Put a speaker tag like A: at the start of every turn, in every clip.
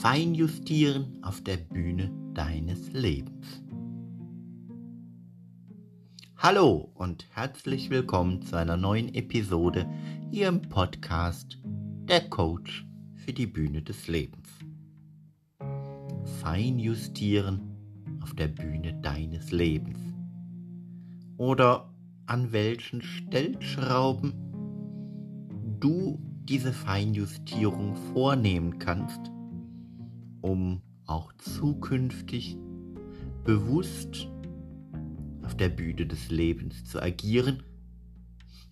A: Feinjustieren auf der Bühne deines Lebens. Hallo und herzlich willkommen zu einer neuen Episode hier im Podcast Der Coach für die Bühne des Lebens. Feinjustieren auf der Bühne deines Lebens. Oder an welchen Stellschrauben du diese Feinjustierung vornehmen kannst, um auch zukünftig bewusst auf der Bühne des Lebens zu agieren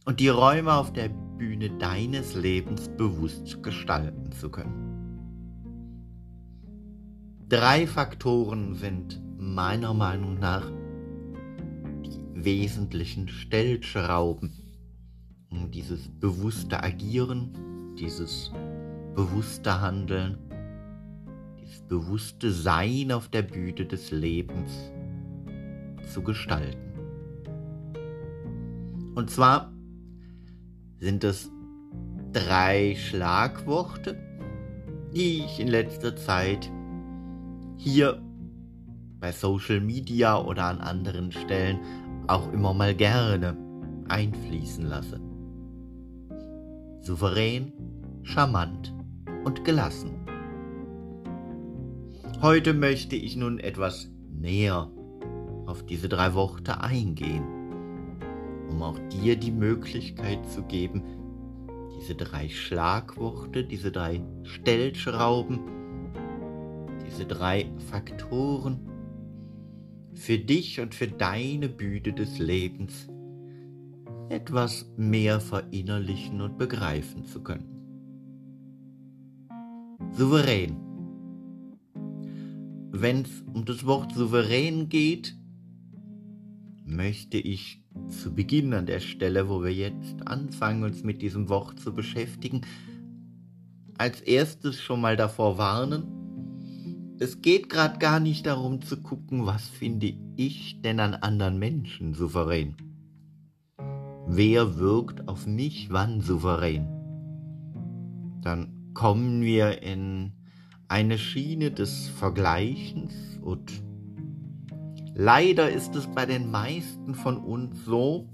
A: und die Räume auf der Bühne deines Lebens bewusst gestalten zu können. Drei Faktoren sind meiner Meinung nach die wesentlichen Stellschrauben, um dieses bewusste Agieren, dieses bewusste Handeln, bewusste Sein auf der Bühne des Lebens zu gestalten. Und zwar sind es drei Schlagworte, die ich in letzter Zeit hier bei Social Media oder an anderen Stellen auch immer mal gerne einfließen lasse. Souverän, charmant und gelassen. Heute möchte ich nun etwas näher auf diese drei Worte eingehen, um auch dir die Möglichkeit zu geben, diese drei Schlagworte, diese drei Stellschrauben, diese drei Faktoren für dich und für deine Bühne des Lebens etwas mehr verinnerlichen und begreifen zu können. Souverän. Wenn es um das Wort souverän geht, möchte ich zu Beginn an der Stelle, wo wir jetzt anfangen, uns mit diesem Wort zu beschäftigen, als erstes schon mal davor warnen. Es geht gerade gar nicht darum zu gucken, was finde ich denn an anderen Menschen souverän. Wer wirkt auf mich wann souverän? Dann kommen wir in eine Schiene des Vergleichens und Leider ist es bei den meisten von uns so,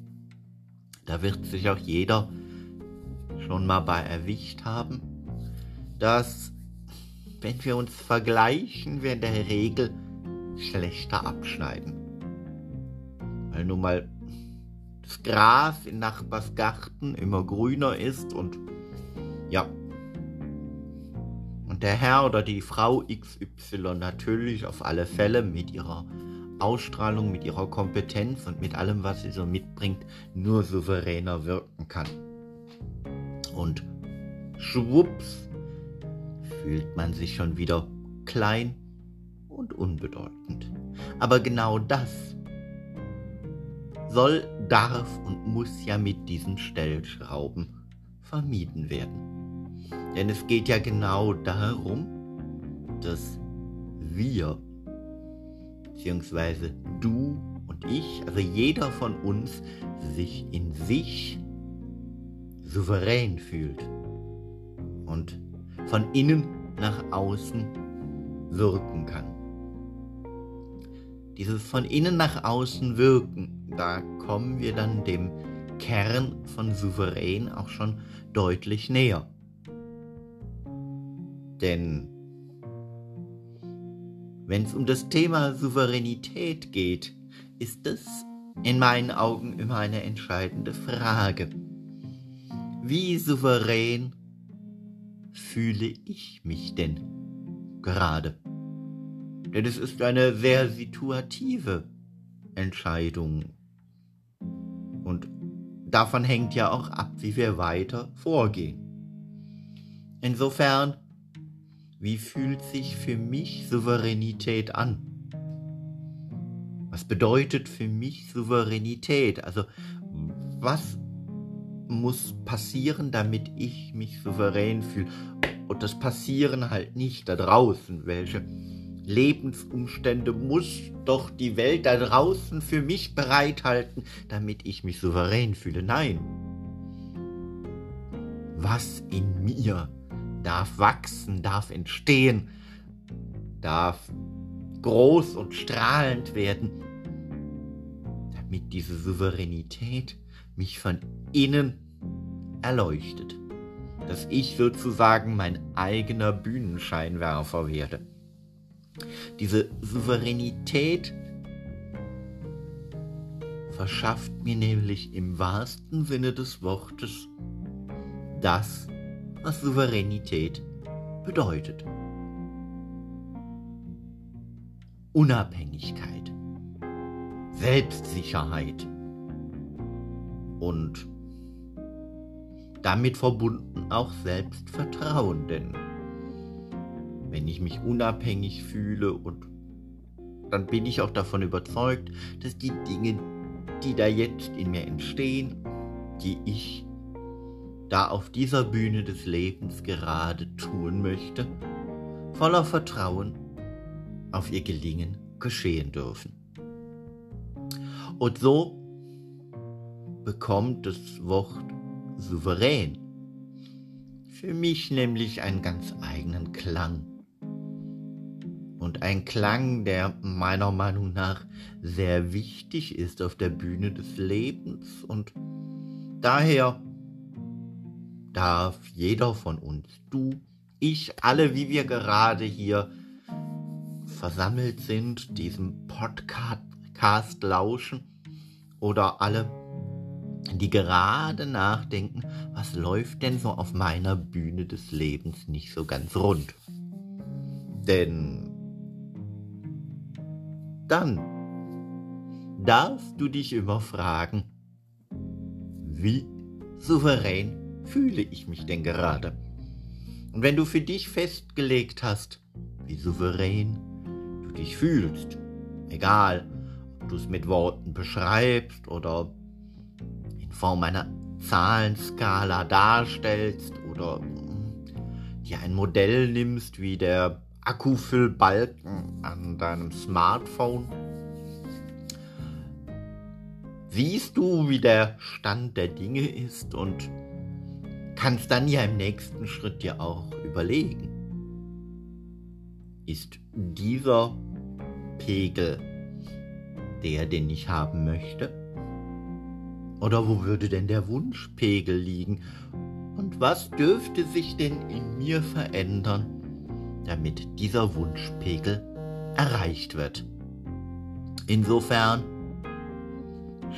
A: da wird sich auch jeder schon mal bei erwischt haben, dass wenn wir uns vergleichen, wir in der Regel schlechter abschneiden. Weil nun mal das Gras in Nachbars Garten immer grüner ist und ja. Und der Herr oder die Frau XY natürlich auf alle Fälle mit ihrer Ausstrahlung, mit ihrer Kompetenz und mit allem, was sie so mitbringt, nur souveräner wirken kann. Und schwupps fühlt man sich schon wieder klein und unbedeutend. Aber genau das soll, darf und muss ja mit diesen Stellschrauben vermieden werden. Denn es geht ja genau darum, dass wir beziehungsweise du und ich, also jeder von uns, sich in sich souverän fühlt und von innen nach außen wirken kann. Dieses von innen nach außen wirken, da kommen wir dann dem Kern von souverän auch schon deutlich näher. Denn wenn es um das Thema Souveränität geht, ist es in meinen Augen immer eine entscheidende Frage. Wie souverän fühle ich mich denn gerade? Denn es ist eine sehr situative Entscheidung. Und davon hängt ja auch ab, wie wir weiter vorgehen. Insofern wie fühlt sich für mich Souveränität an? Was bedeutet für mich Souveränität? Also was muss passieren, damit ich mich souverän fühle? Und das passieren halt nicht da draußen. Welche Lebensumstände muss doch die Welt da draußen für mich bereithalten, damit ich mich souverän fühle? Nein. Was in mir darf wachsen, darf entstehen, darf groß und strahlend werden, damit diese Souveränität mich von innen erleuchtet, dass ich sozusagen mein eigener Bühnenscheinwerfer werde. Diese Souveränität verschafft mir nämlich im wahrsten Sinne des Wortes das, was Souveränität bedeutet. Unabhängigkeit, Selbstsicherheit und damit verbunden auch Selbstvertrauen, denn wenn ich mich unabhängig fühle und dann bin ich auch davon überzeugt, dass die Dinge, die da jetzt in mir entstehen, die ich da auf dieser Bühne des Lebens gerade tun möchte, voller Vertrauen auf ihr Gelingen geschehen dürfen. Und so bekommt das Wort souverän für mich nämlich einen ganz eigenen Klang. Und ein Klang, der meiner Meinung nach sehr wichtig ist auf der Bühne des Lebens und daher darf jeder von uns, du, ich, alle, wie wir gerade hier versammelt sind, diesem Podcast lauschen oder alle, die gerade nachdenken, was läuft denn so auf meiner Bühne des Lebens nicht so ganz rund. Denn dann darfst du dich immer fragen, wie souverän fühle ich mich denn gerade? Und wenn du für dich festgelegt hast, wie souverän du dich fühlst, egal ob du es mit Worten beschreibst oder in Form einer Zahlenskala darstellst oder dir ein Modell nimmst wie der Akkufüllbalken an deinem Smartphone, siehst du, wie der Stand der Dinge ist und kannst dann ja im nächsten Schritt dir auch überlegen, ist dieser Pegel der, den ich haben möchte? Oder wo würde denn der Wunschpegel liegen? Und was dürfte sich denn in mir verändern, damit dieser Wunschpegel erreicht wird? Insofern,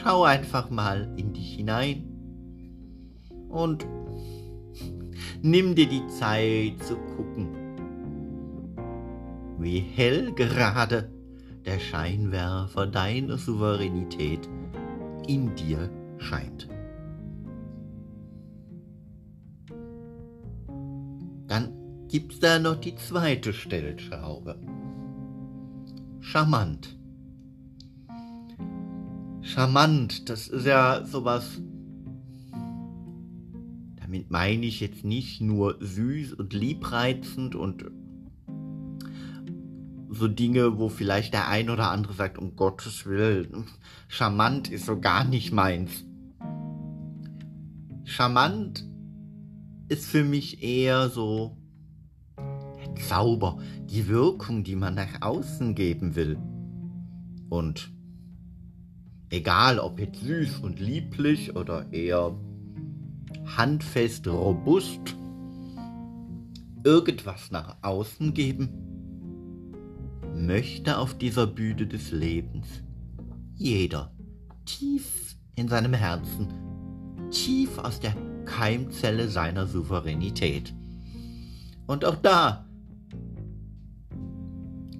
A: schau einfach mal in dich hinein und Nimm dir die Zeit zu gucken, wie hell gerade der Scheinwerfer deiner Souveränität in dir scheint. Dann gibt's da noch die zweite Stellschraube. Charmant. Charmant, das ist ja sowas damit meine ich jetzt nicht nur süß und liebreizend und so Dinge, wo vielleicht der ein oder andere sagt, um Gottes Willen, charmant ist so gar nicht meins. Charmant ist für mich eher so der Zauber, die Wirkung, die man nach außen geben will. Und egal ob jetzt süß und lieblich oder eher handfest, robust irgendwas nach außen geben, möchte auf dieser Bühne des Lebens jeder tief in seinem Herzen, tief aus der Keimzelle seiner Souveränität. Und auch da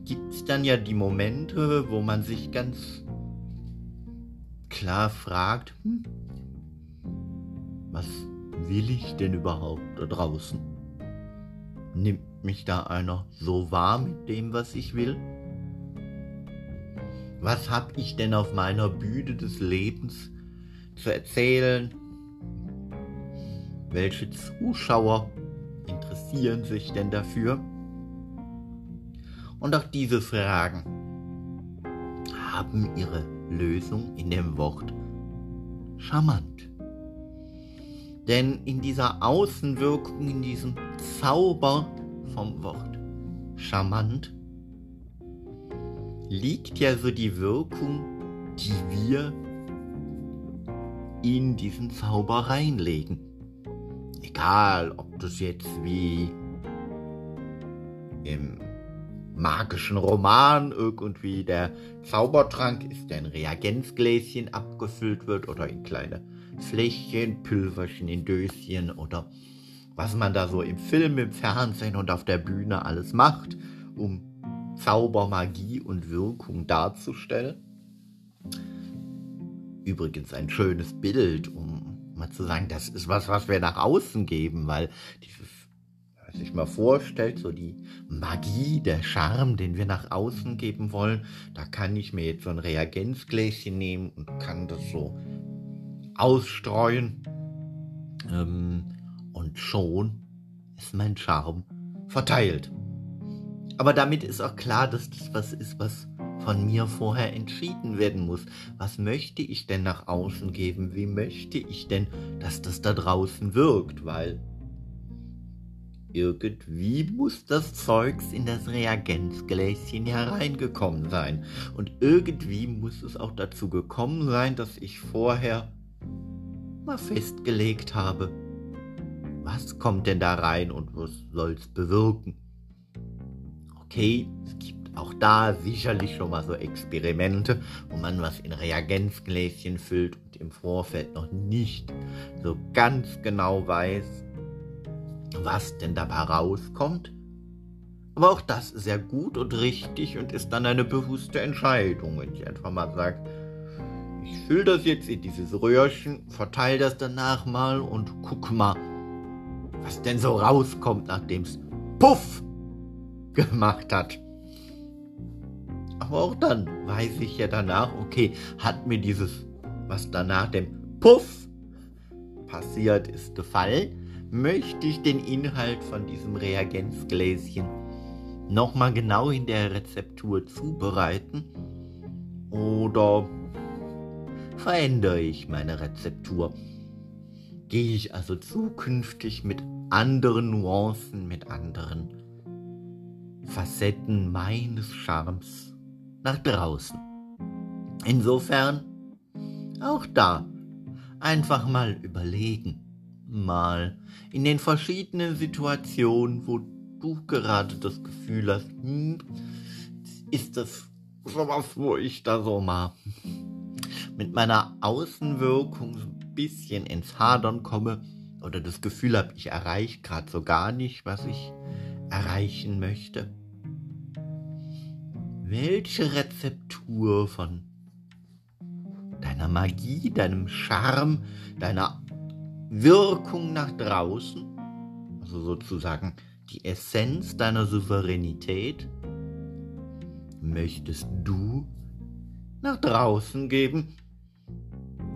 A: gibt es dann ja die Momente, wo man sich ganz klar fragt, hm, was will ich denn überhaupt da draußen? Nimmt mich da einer so wahr mit dem, was ich will? Was hab ich denn auf meiner Bühne des Lebens zu erzählen? Welche Zuschauer interessieren sich denn dafür? Und auch diese Fragen haben ihre Lösung in dem Wort charmant. Denn in dieser Außenwirkung, in diesem Zauber vom Wort charmant, liegt ja so die Wirkung, die wir in diesen Zauber reinlegen. Egal, ob das jetzt wie im magischen Roman irgendwie der Zaubertrank ist, der in Reagenzgläschen abgefüllt wird oder in kleine Fläschchen, Pülverchen in Döschen oder was man da so im Film, im Fernsehen und auf der Bühne alles macht, um Zauber, Magie und Wirkung darzustellen. Übrigens ein schönes Bild, um mal zu sagen, das ist was, was wir nach außen geben, weil dieses, was sich mal vorstellt, so die Magie, der Charme, den wir nach außen geben wollen, da kann ich mir jetzt so ein Reagenzgläschen nehmen und kann das so ausstreuen. Ähm, und schon ist mein Charme verteilt. Aber damit ist auch klar, dass das was ist, was von mir vorher entschieden werden muss. Was möchte ich denn nach außen geben? Wie möchte ich denn, dass das da draußen wirkt? Weil irgendwie muss das Zeugs in das Reagenzgläschen hereingekommen sein. Und irgendwie muss es auch dazu gekommen sein, dass ich vorher mal festgelegt habe, was kommt denn da rein und was soll's bewirken? Okay, es gibt auch da sicherlich schon mal so Experimente, wo man was in Reagenzgläschen füllt und im Vorfeld noch nicht so ganz genau weiß, was denn dabei rauskommt. Aber auch das ist ja gut und richtig und ist dann eine bewusste Entscheidung, wenn ich einfach mal sage, ich fülle das jetzt in dieses Röhrchen, verteile das danach mal und guck mal, was denn so rauskommt, nachdem es Puff gemacht hat. Aber auch dann weiß ich ja danach, okay, hat mir dieses, was danach dem Puff passiert ist, gefallen, möchte ich den Inhalt von diesem Reagenzgläschen nochmal genau in der Rezeptur zubereiten oder verändere ich meine Rezeptur? Gehe ich also zukünftig mit anderen Nuancen, mit anderen Facetten meines Charmes nach draußen. Insofern auch da einfach mal überlegen, mal in den verschiedenen Situationen, wo du gerade das Gefühl hast, hm, ist das sowas, wo ich da so mal mit meiner Außenwirkung so ein bisschen ins Hadern komme, oder das Gefühl habe, ich erreiche gerade so gar nicht, was ich erreichen möchte? Welche Rezeptur von deiner Magie, deinem Charme, deiner Wirkung nach draußen, also sozusagen die Essenz deiner Souveränität, möchtest du nach draußen geben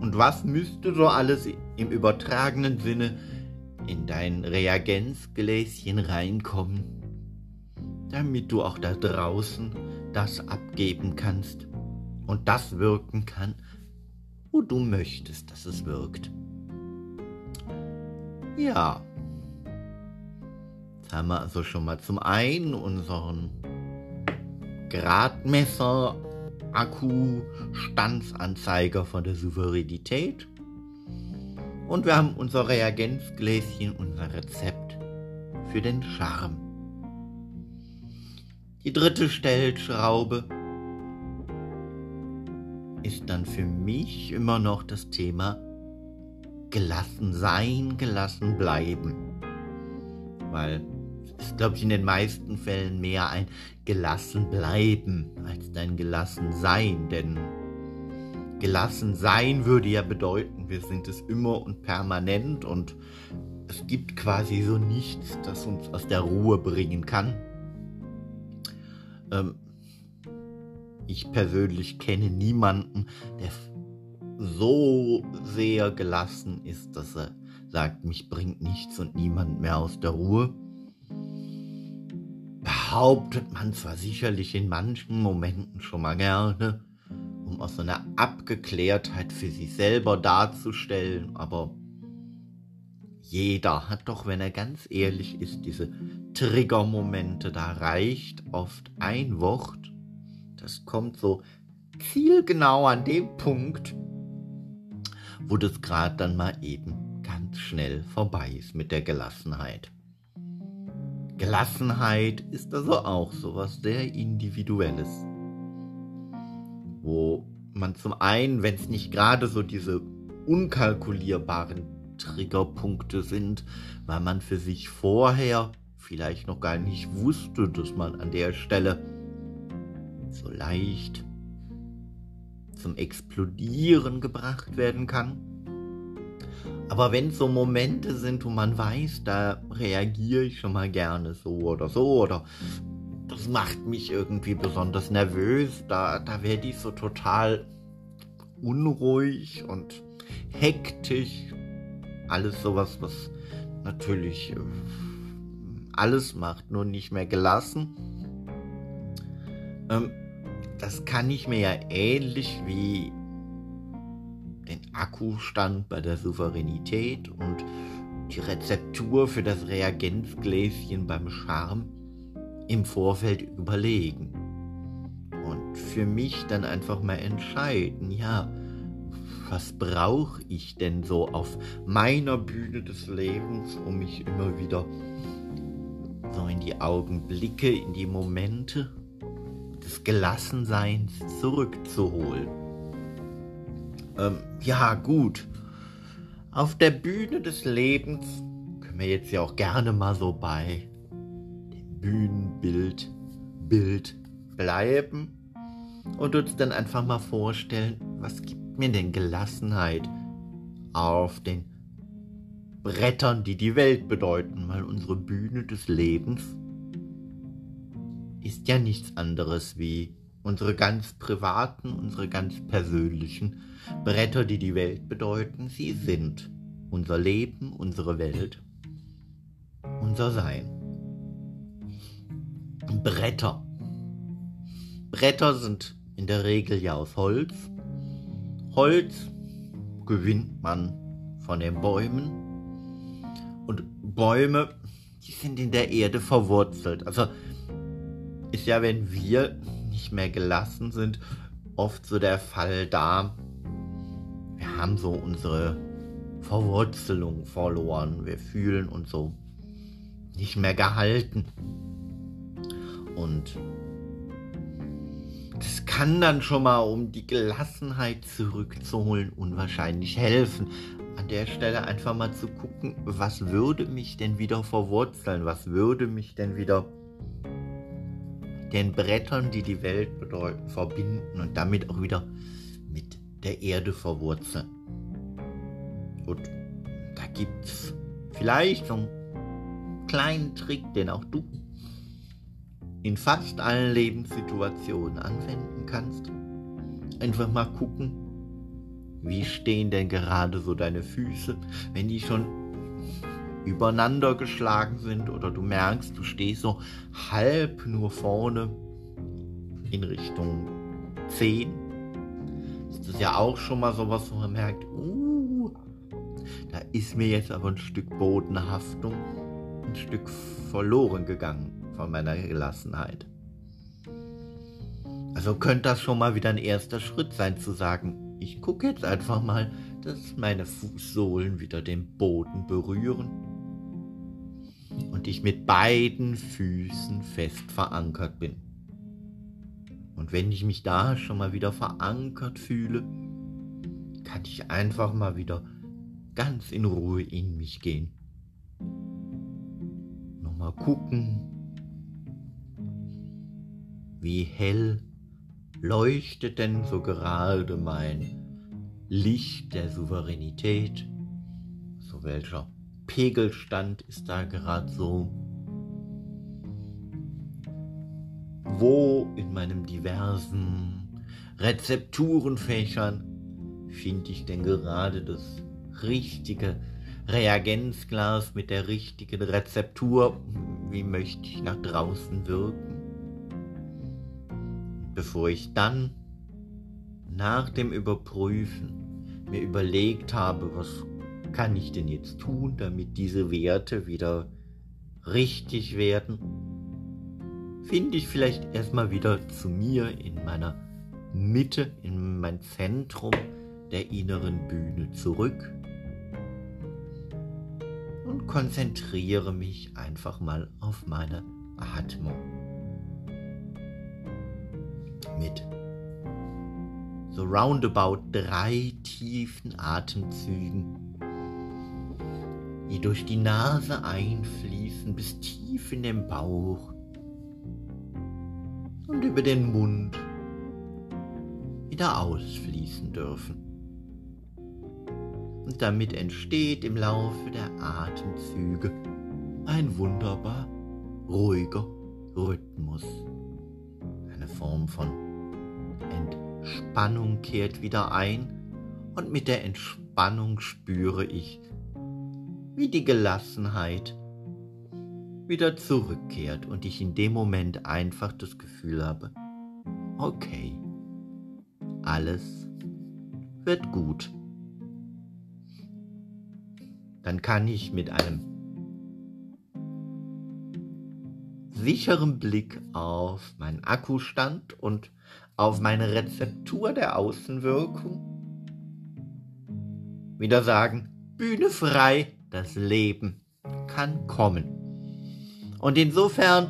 A: und was müsste so alles im übertragenen Sinne in dein Reagenzgläschen reinkommen, damit du auch da draußen das abgeben kannst und das wirken kann, wo du möchtest, dass es wirkt. Ja, jetzt haben wir also schon mal zum einen unseren Gradmesser Akku-Standsanzeiger von der Souveränität. Und wir haben unser Reagenzgläschen, unser Rezept für den Charme. Die dritte Stellschraube ist dann für mich immer noch das Thema gelassen sein, gelassen bleiben. Weil ist, glaube ich, in den meisten Fällen mehr ein gelassen bleiben als dein gelassen sein. Denn gelassen sein würde ja bedeuten, wir sind es immer und permanent und es gibt quasi so nichts, das uns aus der Ruhe bringen kann. Ähm, ich persönlich kenne niemanden, der so sehr gelassen ist, dass er sagt, mich bringt nichts und niemand mehr aus der Ruhe behauptet man zwar sicherlich in manchen Momenten schon mal gerne, um aus so einer Abgeklärtheit für sich selber darzustellen, aber jeder hat doch, wenn er ganz ehrlich ist, diese Triggermomente, da reicht oft ein Wort, das kommt so zielgenau an dem Punkt, wo das gerade dann mal eben ganz schnell vorbei ist mit der Gelassenheit. Gelassenheit ist also auch sowas sehr Individuelles, wo man zum einen, wenn es nicht gerade so diese unkalkulierbaren Triggerpunkte sind, weil man für sich vorher vielleicht noch gar nicht wusste, dass man an der Stelle so leicht zum Explodieren gebracht werden kann. Aber wenn so Momente sind, wo man weiß, da reagiere ich schon mal gerne so oder so oder das macht mich irgendwie besonders nervös, da, da werde ich so total unruhig und hektisch. Alles sowas, was natürlich äh, alles macht, nur nicht mehr gelassen. Ähm, das kann ich mir ja ähnlich wie den Akkustand bei der Souveränität und die Rezeptur für das Reagenzgläschen beim Charme im Vorfeld überlegen. Und für mich dann einfach mal entscheiden, ja, was brauche ich denn so auf meiner Bühne des Lebens, um mich immer wieder so in die Augenblicke, in die Momente des Gelassenseins zurückzuholen. Ähm, ja, gut. Auf der Bühne des Lebens können wir jetzt ja auch gerne mal so bei dem Bühnenbild Bild bleiben und uns dann einfach mal vorstellen, was gibt mir denn Gelassenheit auf den Brettern, die die Welt bedeuten, weil unsere Bühne des Lebens ist ja nichts anderes wie unsere ganz privaten, unsere ganz persönlichen Bretter, die die Welt bedeuten. Sie sind unser Leben, unsere Welt, unser Sein. Bretter. Bretter sind in der Regel ja aus Holz. Holz gewinnt man von den Bäumen. Und Bäume, die sind in der Erde verwurzelt. Also ist ja, wenn wir nicht mehr gelassen sind, oft so der Fall da. Wir haben so unsere Verwurzelung verloren. Wir fühlen uns so nicht mehr gehalten. Und das kann dann schon mal, um die Gelassenheit zurückzuholen, unwahrscheinlich helfen. An der Stelle einfach mal zu gucken, was würde mich denn wieder verwurzeln? Was würde mich denn wieder den Brettern, die die Welt bedeuten, verbinden und damit auch wieder mit der Erde verwurzeln. Und da gibt es vielleicht so einen kleinen Trick, den auch du in fast allen Lebenssituationen anwenden kannst. Einfach mal gucken, wie stehen denn gerade so deine Füße, wenn die schon übereinander geschlagen sind oder du merkst, du stehst so halb nur vorne in Richtung 10. Das ist ja auch schon mal sowas, wo man merkt, uh, da ist mir jetzt aber ein Stück Bodenhaftung, ein Stück verloren gegangen von meiner Gelassenheit. Also könnte das schon mal wieder ein erster Schritt sein zu sagen, ich gucke jetzt einfach mal, dass meine Fußsohlen wieder den Boden berühren und ich mit beiden Füßen fest verankert bin. Und wenn ich mich da schon mal wieder verankert fühle, kann ich einfach mal wieder ganz in Ruhe in mich gehen. Nochmal gucken, wie hell leuchtet denn so gerade mein Licht der Souveränität, so welcher Pegelstand ist da gerade so? Wo in meinem diversen Rezepturenfächern finde ich denn gerade das richtige Reagenzglas mit der richtigen Rezeptur? Wie möchte ich nach draußen wirken? Bevor ich dann nach dem Überprüfen mir überlegt habe, was kann ich denn jetzt tun, damit diese Werte wieder richtig werden? finde ich vielleicht erstmal wieder zu mir in meiner Mitte, in mein Zentrum der inneren Bühne zurück und konzentriere mich einfach mal auf meine Atmung. Mit so roundabout drei tiefen Atemzügen, die durch die Nase einfließen bis tief in den Bauch und über den Mund wieder ausfließen dürfen. Und damit entsteht im Laufe der Atemzüge ein wunderbar ruhiger Rhythmus. Eine Form von Entspannung kehrt wieder ein und mit der Entspannung spüre ich, wie die Gelassenheit wieder zurückkehrt und ich in dem Moment einfach das Gefühl habe, okay, alles wird gut. Dann kann ich mit einem sicheren Blick auf meinen Akkustand und auf meine Rezeptur der Außenwirkung wieder sagen, Bühne frei, das Leben kann kommen. Und insofern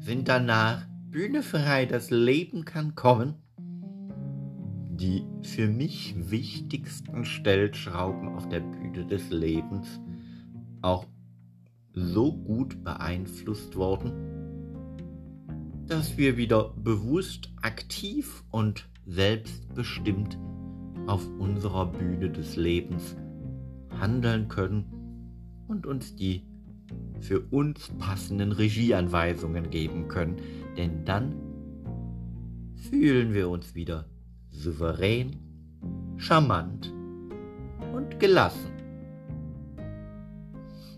A: sind danach Bühne frei, das Leben kann kommen, die für mich wichtigsten Stellschrauben auf der Bühne des Lebens auch so gut beeinflusst worden, dass wir wieder bewusst, aktiv und selbstbestimmt auf unserer Bühne des Lebens handeln können und uns die für uns passenden Regieanweisungen geben können, denn dann fühlen wir uns wieder souverän, charmant und gelassen.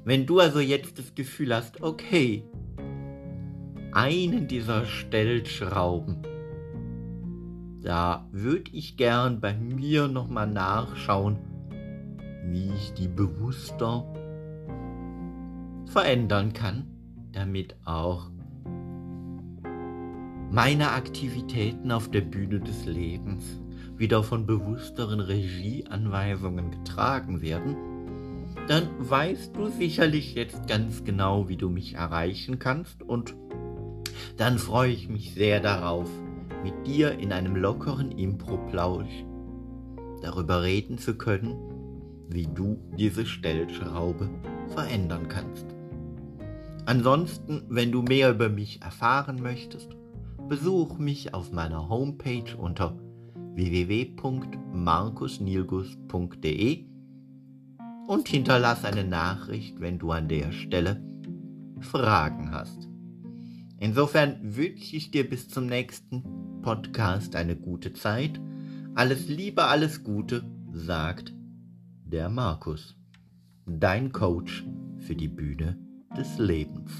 A: Wenn du also jetzt das Gefühl hast, okay, einen dieser Stellschrauben, da würde ich gern bei mir nochmal nachschauen, wie ich die bewusster verändern kann, damit auch meine Aktivitäten auf der Bühne des Lebens wieder von bewussteren Regieanweisungen getragen werden, dann weißt du sicherlich jetzt ganz genau, wie du mich erreichen kannst und dann freue ich mich sehr darauf, mit dir in einem lockeren Impro-Plausch darüber reden zu können, wie du diese Stellschraube verändern kannst. Ansonsten, wenn du mehr über mich erfahren möchtest, besuch mich auf meiner Homepage unter www.markusnilgus.de und hinterlass eine Nachricht, wenn du an der Stelle Fragen hast. Insofern wünsche ich dir bis zum nächsten Podcast eine gute Zeit. Alles Liebe, alles Gute, sagt der Markus, dein Coach für die Bühne des Lebens.